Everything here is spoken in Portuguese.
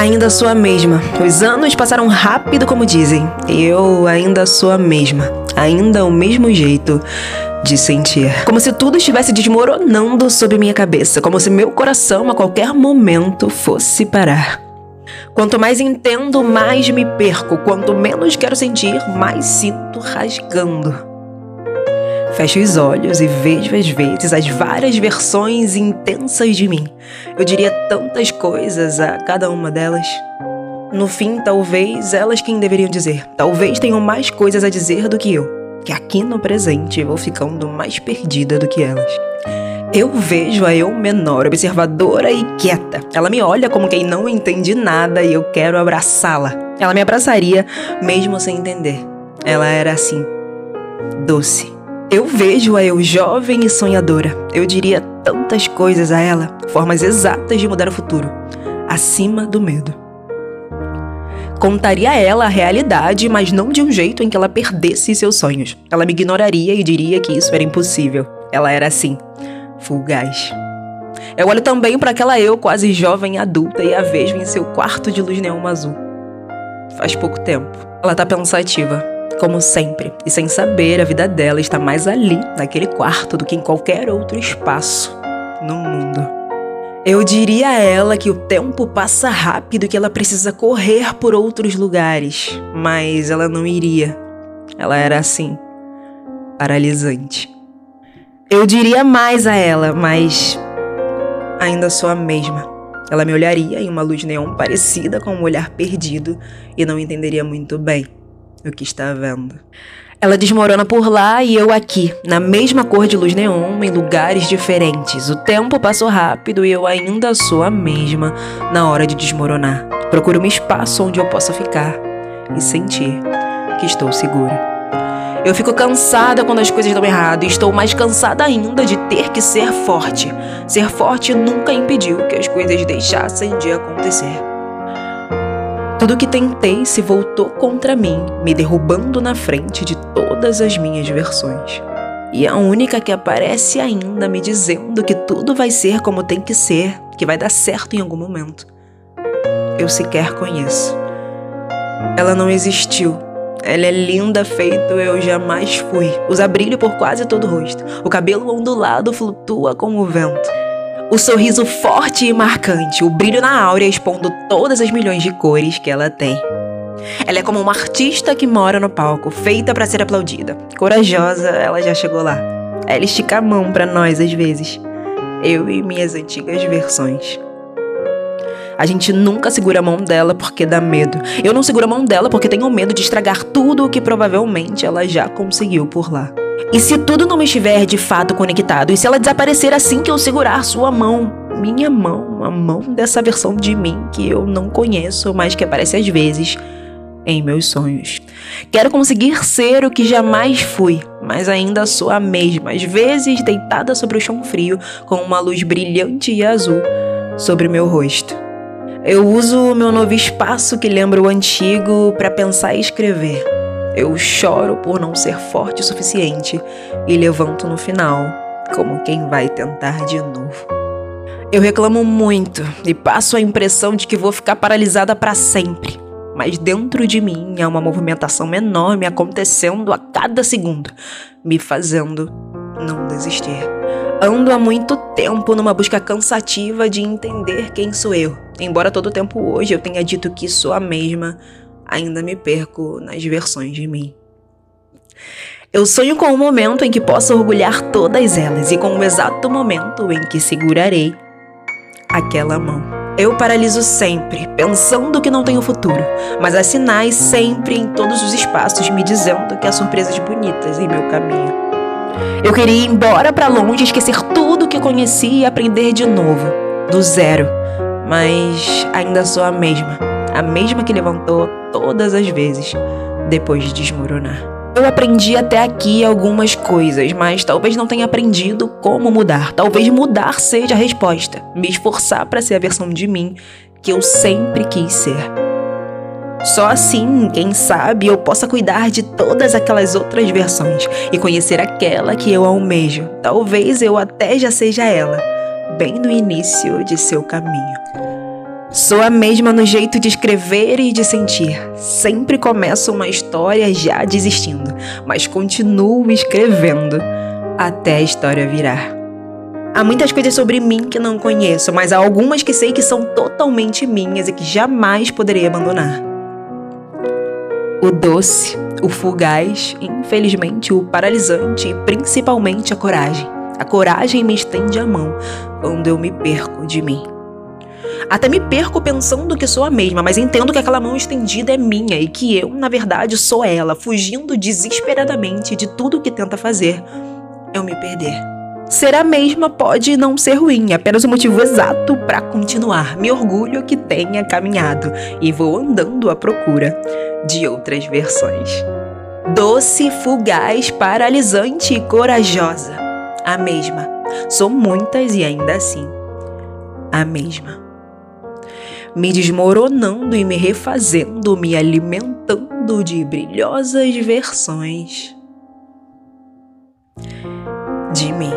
Ainda sou a mesma. Os anos passaram rápido, como dizem. Eu ainda sou a mesma. Ainda o mesmo jeito de sentir. Como se tudo estivesse desmoronando sob minha cabeça, como se meu coração a qualquer momento fosse parar. Quanto mais entendo, mais me perco. Quanto menos quero sentir, mais sinto rasgando. Fecho os olhos e vejo às vezes as várias versões intensas de mim. Eu diria tantas coisas a cada uma delas. No fim, talvez elas quem deveriam dizer. Talvez tenham mais coisas a dizer do que eu. Que aqui no presente vou ficando mais perdida do que elas. Eu vejo a eu menor, observadora e quieta. Ela me olha como quem não entende nada e eu quero abraçá-la. Ela me abraçaria mesmo sem entender. Ela era assim, doce eu vejo a eu jovem e sonhadora. Eu diria tantas coisas a ela, formas exatas de mudar o futuro, acima do medo. Contaria a ela a realidade, mas não de um jeito em que ela perdesse seus sonhos. Ela me ignoraria e diria que isso era impossível. Ela era assim, fugaz. Eu olho também para aquela eu quase jovem adulta e a vejo em seu quarto de luz neon azul. Faz pouco tempo. Ela tá pensativa como sempre, e sem saber, a vida dela está mais ali, naquele quarto, do que em qualquer outro espaço no mundo. Eu diria a ela que o tempo passa rápido e que ela precisa correr por outros lugares, mas ela não iria. Ela era assim, paralisante. Eu diria mais a ela, mas ainda sou a mesma. Ela me olharia em uma luz neon parecida com um olhar perdido e não entenderia muito bem o que está vendo. Ela desmorona por lá e eu aqui, na mesma cor de luz neon, em lugares diferentes. O tempo passou rápido e eu ainda sou a mesma na hora de desmoronar. Procuro um espaço onde eu possa ficar e sentir que estou segura. Eu fico cansada quando as coisas dão errado e estou mais cansada ainda de ter que ser forte. Ser forte nunca impediu que as coisas deixassem de acontecer. Tudo que tentei se voltou contra mim, me derrubando na frente de todas as minhas versões. E a única que aparece ainda me dizendo que tudo vai ser como tem que ser, que vai dar certo em algum momento. Eu sequer conheço. Ela não existiu. Ela é linda feito eu jamais fui. Usa brilho por quase todo o rosto. O cabelo ondulado flutua com o vento o sorriso forte e marcante, o brilho na áurea expondo todas as milhões de cores que ela tem. Ela é como uma artista que mora no palco, feita para ser aplaudida. Corajosa, ela já chegou lá. Ela estica a mão para nós às vezes. Eu e minhas antigas versões. A gente nunca segura a mão dela porque dá medo. Eu não seguro a mão dela porque tenho medo de estragar tudo o que provavelmente ela já conseguiu por lá. E se tudo não estiver de fato conectado, e se ela desaparecer assim que eu segurar sua mão, minha mão, a mão dessa versão de mim que eu não conheço, mas que aparece às vezes em meus sonhos. Quero conseguir ser o que jamais fui, mas ainda sou a mesma, às vezes deitada sobre o chão frio, com uma luz brilhante e azul sobre meu rosto. Eu uso o meu novo espaço que lembra o antigo para pensar e escrever. Eu choro por não ser forte o suficiente e levanto no final, como quem vai tentar de novo. Eu reclamo muito e passo a impressão de que vou ficar paralisada para sempre. Mas dentro de mim há uma movimentação enorme acontecendo a cada segundo, me fazendo não desistir. Ando há muito tempo numa busca cansativa de entender quem sou eu. Embora todo tempo hoje eu tenha dito que sou a mesma, ainda me perco nas versões de mim. Eu sonho com o momento em que possa orgulhar todas elas e com o exato momento em que segurarei aquela mão. Eu paraliso sempre, pensando que não tenho futuro, mas há sinais sempre em todos os espaços me dizendo que há surpresas bonitas em meu caminho. Eu queria ir embora para longe, esquecer tudo que conheci e aprender de novo, do zero, mas ainda sou a mesma, a mesma que levantou todas as vezes depois de desmoronar. Eu aprendi até aqui algumas coisas, mas talvez não tenha aprendido como mudar. Talvez mudar seja a resposta. Me esforçar para ser a versão de mim que eu sempre quis ser. Só assim, quem sabe, eu possa cuidar de todas aquelas outras versões e conhecer aquela que eu almejo. Talvez eu até já seja ela, bem no início de seu caminho. Sou a mesma no jeito de escrever e de sentir. Sempre começo uma história já desistindo, mas continuo escrevendo até a história virar. Há muitas coisas sobre mim que não conheço, mas há algumas que sei que são totalmente minhas e que jamais poderei abandonar. O doce, o fugaz, infelizmente o paralisante e principalmente a coragem. A coragem me estende a mão quando eu me perco de mim. Até me perco pensando que sou a mesma, mas entendo que aquela mão estendida é minha e que eu, na verdade, sou ela, fugindo desesperadamente de tudo que tenta fazer eu me perder. Ser a mesma pode não ser ruim, apenas o motivo exato para continuar. Me orgulho que tenha caminhado e vou andando à procura de outras versões. Doce, fugaz, paralisante e corajosa. A mesma. Sou muitas e ainda assim a mesma me desmoronando e me refazendo, me alimentando de brilhosas versões de mim.